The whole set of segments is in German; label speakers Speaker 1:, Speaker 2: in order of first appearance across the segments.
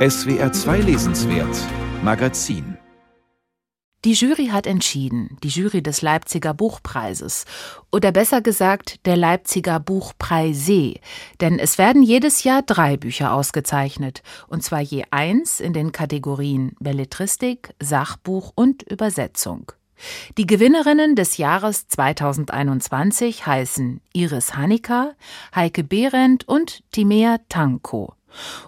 Speaker 1: SWR 2 Lesenswert Magazin
Speaker 2: die Jury hat entschieden, die Jury des Leipziger Buchpreises oder besser gesagt der Leipziger Buchpreise, denn es werden jedes Jahr drei Bücher ausgezeichnet, und zwar je eins in den Kategorien Belletristik, Sachbuch und Übersetzung. Die Gewinnerinnen des Jahres 2021 heißen Iris Hanika, Heike Behrendt und Timea Tanko.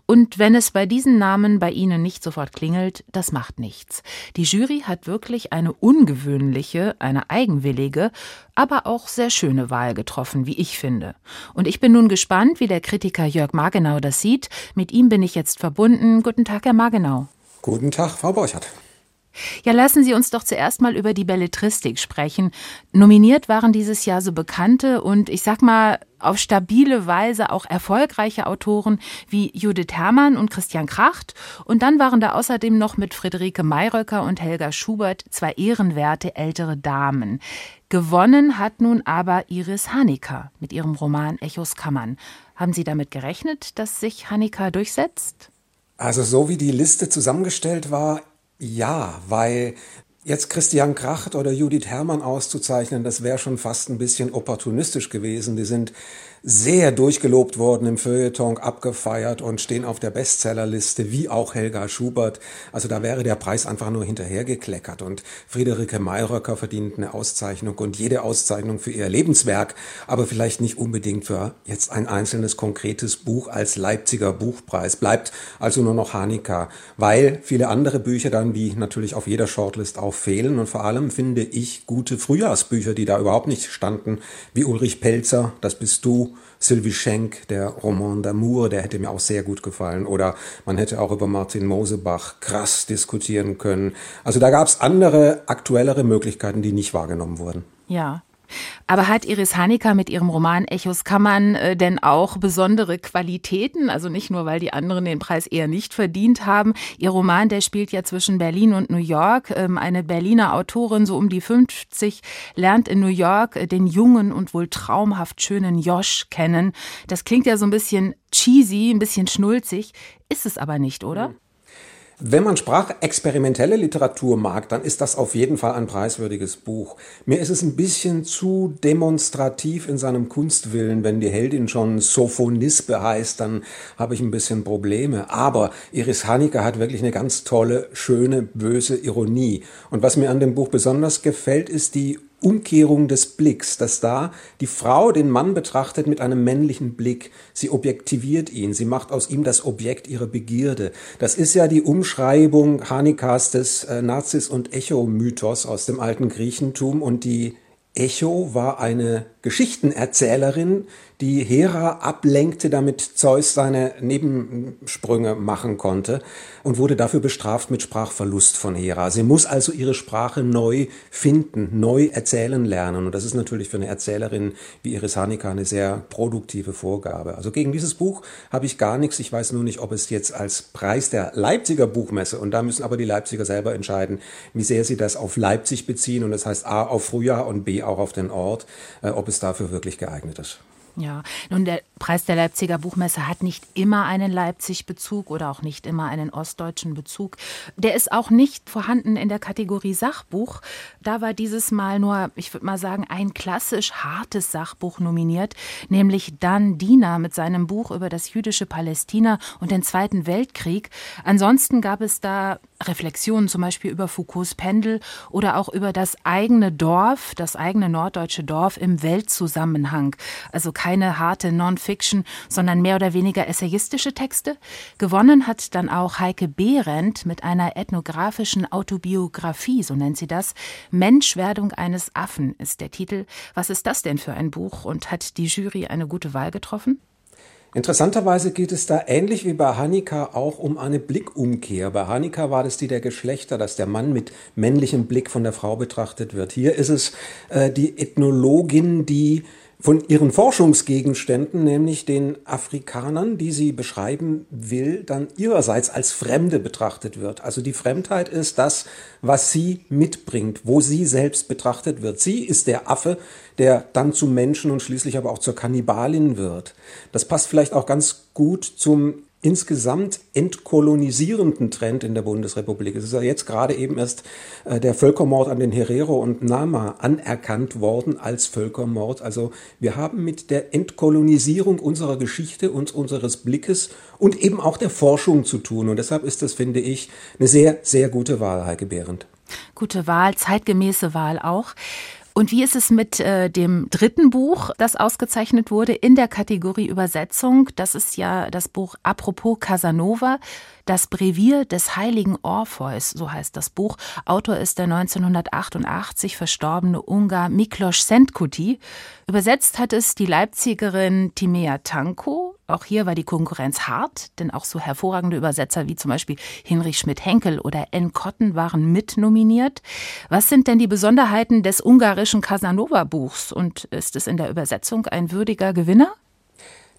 Speaker 2: Und wenn es bei diesen Namen bei Ihnen nicht sofort klingelt, das macht nichts. Die Jury hat wirklich eine ungewöhnliche, eine eigenwillige, aber auch sehr schöne Wahl getroffen, wie ich finde. Und ich bin nun gespannt, wie der Kritiker Jörg Margenau das sieht. Mit ihm bin ich jetzt verbunden. Guten Tag, Herr Margenau.
Speaker 3: Guten Tag, Frau Borchert.
Speaker 2: Ja, lassen Sie uns doch zuerst mal über die Belletristik sprechen. Nominiert waren dieses Jahr so bekannte und ich sag mal auf stabile Weise auch erfolgreiche Autoren wie Judith Herrmann und Christian Kracht. Und dann waren da außerdem noch mit Friederike Mayröcker und Helga Schubert zwei ehrenwerte ältere Damen. Gewonnen hat nun aber Iris Hanecker mit ihrem Roman Echos Kammern. Haben Sie damit gerechnet, dass sich Hanecker durchsetzt?
Speaker 3: Also so wie die Liste zusammengestellt war, ja, weil jetzt Christian Kracht oder Judith Herrmann auszuzeichnen, das wäre schon fast ein bisschen opportunistisch gewesen. Die sind sehr durchgelobt worden im Feuilleton, abgefeiert und stehen auf der Bestsellerliste, wie auch Helga Schubert. Also da wäre der Preis einfach nur hinterhergekleckert. Und Friederike Mayröcker verdient eine Auszeichnung und jede Auszeichnung für ihr Lebenswerk, aber vielleicht nicht unbedingt für jetzt ein einzelnes konkretes Buch als Leipziger Buchpreis. Bleibt also nur noch Hanika, weil viele andere Bücher dann, wie natürlich auf jeder Shortlist auch fehlen. Und vor allem finde ich gute Frühjahrsbücher, die da überhaupt nicht standen, wie Ulrich Pelzer, Das bist du, Sylvie Schenk, der Roman d'Amour, der hätte mir auch sehr gut gefallen. Oder man hätte auch über Martin Mosebach krass diskutieren können. Also da gab es andere, aktuellere Möglichkeiten, die nicht wahrgenommen wurden.
Speaker 2: Ja. Aber hat Iris Hanecker mit ihrem Roman Echos Kammern äh, denn auch besondere Qualitäten? Also nicht nur, weil die anderen den Preis eher nicht verdient haben. Ihr Roman, der spielt ja zwischen Berlin und New York. Ähm, eine Berliner Autorin, so um die 50, lernt in New York äh, den jungen und wohl traumhaft schönen Josh kennen. Das klingt ja so ein bisschen cheesy, ein bisschen schnulzig. Ist es aber nicht, oder?
Speaker 3: Wenn man sprachexperimentelle Literatur mag, dann ist das auf jeden Fall ein preiswürdiges Buch. Mir ist es ein bisschen zu demonstrativ in seinem Kunstwillen. Wenn die Heldin schon Sophonispe heißt, dann habe ich ein bisschen Probleme. Aber Iris Hanecker hat wirklich eine ganz tolle, schöne, böse Ironie. Und was mir an dem Buch besonders gefällt, ist die Umkehrung des Blicks, dass da die Frau den Mann betrachtet mit einem männlichen Blick. Sie objektiviert ihn, sie macht aus ihm das Objekt ihrer Begierde. Das ist ja die Umschreibung Hanikas des äh, Nazis- und Echo-Mythos aus dem alten Griechentum und die Echo war eine Geschichtenerzählerin, die Hera ablenkte, damit Zeus seine Nebensprünge machen konnte und wurde dafür bestraft mit Sprachverlust von Hera. Sie muss also ihre Sprache neu finden, neu erzählen lernen. Und das ist natürlich für eine Erzählerin wie Iris Hanika eine sehr produktive Vorgabe. Also gegen dieses Buch habe ich gar nichts. Ich weiß nur nicht, ob es jetzt als Preis der Leipziger Buchmesse, und da müssen aber die Leipziger selber entscheiden, wie sehr sie das auf Leipzig beziehen. Und das heißt A auf Frühjahr und B auch auf den Ort, äh, ob es dafür wirklich geeignet ist.
Speaker 2: Ja, nun der Preis der Leipziger Buchmesse hat nicht immer einen Leipzig-Bezug oder auch nicht immer einen ostdeutschen Bezug. Der ist auch nicht vorhanden in der Kategorie Sachbuch. Da war dieses Mal nur, ich würde mal sagen, ein klassisch hartes Sachbuch nominiert, nämlich Dan Diener mit seinem Buch über das jüdische Palästina und den Zweiten Weltkrieg. Ansonsten gab es da Reflexionen zum Beispiel über Foucaults Pendel oder auch über das eigene Dorf, das eigene norddeutsche Dorf im Weltzusammenhang. Also keine harte Non-Fiction, sondern mehr oder weniger essayistische Texte. Gewonnen hat dann auch Heike Behrendt mit einer ethnografischen Autobiografie, so nennt sie das. Menschwerdung eines Affen ist der Titel. Was ist das denn für ein Buch und hat die Jury eine gute Wahl getroffen?
Speaker 3: Interessanterweise geht es da ähnlich wie bei Hanika auch um eine Blickumkehr. Bei Hanika war das die der Geschlechter, dass der Mann mit männlichem Blick von der Frau betrachtet wird. Hier ist es äh, die Ethnologin, die von ihren Forschungsgegenständen, nämlich den Afrikanern, die sie beschreiben will, dann ihrerseits als Fremde betrachtet wird. Also die Fremdheit ist das, was sie mitbringt, wo sie selbst betrachtet wird. Sie ist der Affe, der dann zum Menschen und schließlich aber auch zur Kannibalin wird. Das passt vielleicht auch ganz gut zum insgesamt entkolonisierenden Trend in der Bundesrepublik. Es ist ja jetzt gerade eben erst äh, der Völkermord an den Herero und Nama anerkannt worden als Völkermord. Also wir haben mit der Entkolonisierung unserer Geschichte und unseres Blickes und eben auch der Forschung zu tun. Und deshalb ist das, finde ich, eine sehr, sehr gute Wahl, Heike Behrendt.
Speaker 2: Gute Wahl, zeitgemäße Wahl auch. Und wie ist es mit äh, dem dritten Buch, das ausgezeichnet wurde in der Kategorie Übersetzung? Das ist ja das Buch Apropos Casanova. Das Brevier des heiligen Orpheus, so heißt das Buch. Autor ist der 1988 verstorbene Ungar Miklos Szentkuti. Übersetzt hat es die Leipzigerin Timea Tanko. Auch hier war die Konkurrenz hart, denn auch so hervorragende Übersetzer wie zum Beispiel Hinrich Schmidt-Henkel oder N. Kotten waren mitnominiert. Was sind denn die Besonderheiten des ungarischen Casanova-Buchs und ist es in der Übersetzung ein würdiger Gewinner?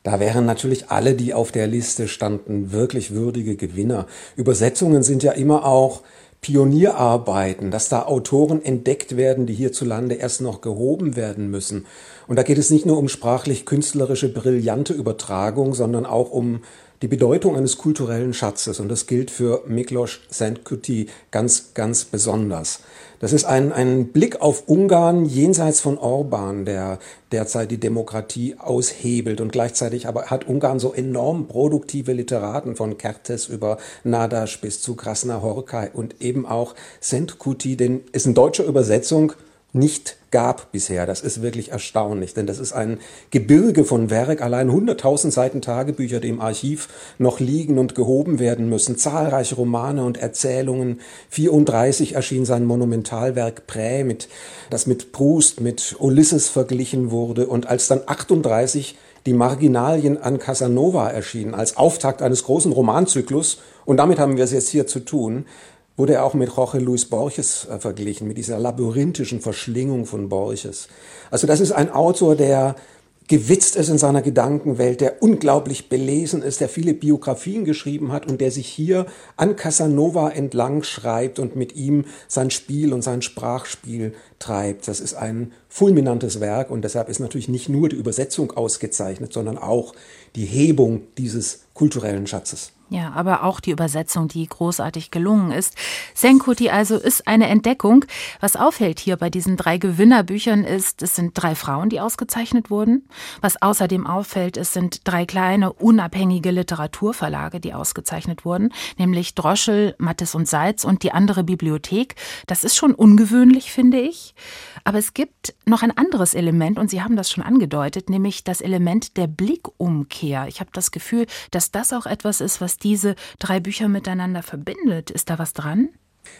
Speaker 3: Da wären natürlich alle, die auf der Liste standen, wirklich würdige Gewinner. Übersetzungen sind ja immer auch Pionierarbeiten, dass da Autoren entdeckt werden, die hierzulande erst noch gehoben werden müssen. Und da geht es nicht nur um sprachlich-künstlerische brillante Übertragung, sondern auch um die Bedeutung eines kulturellen Schatzes. Und das gilt für Miklos Szentkuti ganz, ganz besonders. Das ist ein, ein Blick auf Ungarn jenseits von Orban, der derzeit die Demokratie aushebelt. Und gleichzeitig aber hat Ungarn so enorm produktive Literaten von Kertes über Nadasch bis zu Krasna Horkai und eben auch Sentkuti, den ist in deutscher Übersetzung nicht gab bisher. Das ist wirklich erstaunlich, denn das ist ein Gebirge von Werk, allein 100.000 Seiten Tagebücher, die im Archiv noch liegen und gehoben werden müssen, zahlreiche Romane und Erzählungen. 34 erschien sein Monumentalwerk Prä, mit, das mit Proust, mit Ulysses verglichen wurde und als dann 38 die Marginalien an Casanova erschienen, als Auftakt eines großen Romanzyklus, und damit haben wir es jetzt hier zu tun, wurde er auch mit Jorge Luis Borges äh, verglichen, mit dieser labyrinthischen Verschlingung von Borges. Also das ist ein Autor, der gewitzt ist in seiner Gedankenwelt, der unglaublich belesen ist, der viele Biografien geschrieben hat und der sich hier an Casanova entlang schreibt und mit ihm sein Spiel und sein Sprachspiel treibt. Das ist ein fulminantes Werk und deshalb ist natürlich nicht nur die Übersetzung ausgezeichnet, sondern auch die Hebung dieses kulturellen Schatzes.
Speaker 2: Ja, aber auch die Übersetzung, die großartig gelungen ist. Senkuti also ist eine Entdeckung. Was auffällt hier bei diesen drei Gewinnerbüchern ist, es sind drei Frauen, die ausgezeichnet wurden. Was außerdem auffällt, es sind drei kleine, unabhängige Literaturverlage, die ausgezeichnet wurden, nämlich Droschel, Mattes und Salz und die andere Bibliothek. Das ist schon ungewöhnlich, finde ich. Aber es gibt noch ein anderes Element, und Sie haben das schon angedeutet, nämlich das Element der Blickumkehr. Ich habe das Gefühl, dass das auch etwas ist, was diese drei Bücher miteinander verbindet. Ist da was dran?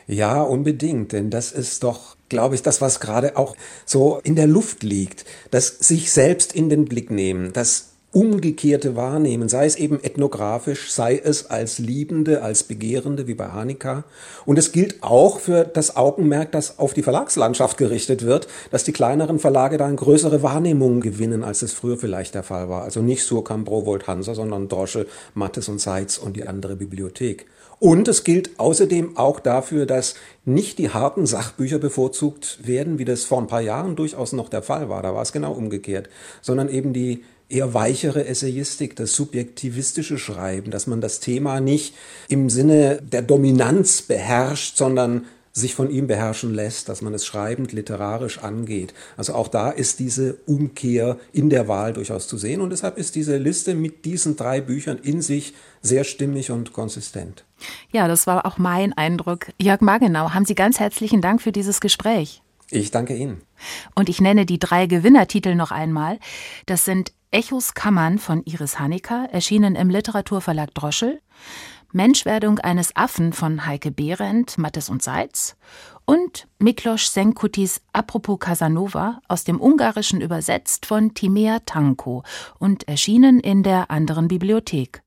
Speaker 3: Ja, unbedingt, denn das ist doch, glaube ich, das, was gerade auch so in der Luft liegt. Das sich selbst in den Blick nehmen, das umgekehrte Wahrnehmen, sei es eben ethnografisch, sei es als Liebende, als Begehrende, wie bei Hanika. Und es gilt auch für das Augenmerk, das auf die Verlagslandschaft gerichtet wird, dass die kleineren Verlage da eine größere Wahrnehmung gewinnen, als es früher vielleicht der Fall war. Also nicht Surkamp, Browold, Hansa, sondern Drosche, Mattes und Seitz und die andere Bibliothek. Und es gilt außerdem auch dafür, dass nicht die harten Sachbücher bevorzugt werden, wie das vor ein paar Jahren durchaus noch der Fall war. Da war es genau umgekehrt, sondern eben die eher weichere Essayistik, das subjektivistische Schreiben, dass man das Thema nicht im Sinne der Dominanz beherrscht, sondern sich von ihm beherrschen lässt, dass man es schreibend literarisch angeht. Also auch da ist diese Umkehr in der Wahl durchaus zu sehen und deshalb ist diese Liste mit diesen drei Büchern in sich sehr stimmig und konsistent.
Speaker 2: Ja, das war auch mein Eindruck. Jörg Magenau, haben Sie ganz herzlichen Dank für dieses Gespräch.
Speaker 3: Ich danke Ihnen.
Speaker 2: Und ich nenne die drei Gewinnertitel noch einmal. Das sind Echos Kammern von Iris Hanecker, erschienen im Literaturverlag Droschel, Menschwerdung eines Affen von Heike Behrendt, Mattes und Seitz und Miklos Senkutis Apropos Casanova aus dem Ungarischen übersetzt von Timea Tanko und erschienen in der anderen Bibliothek.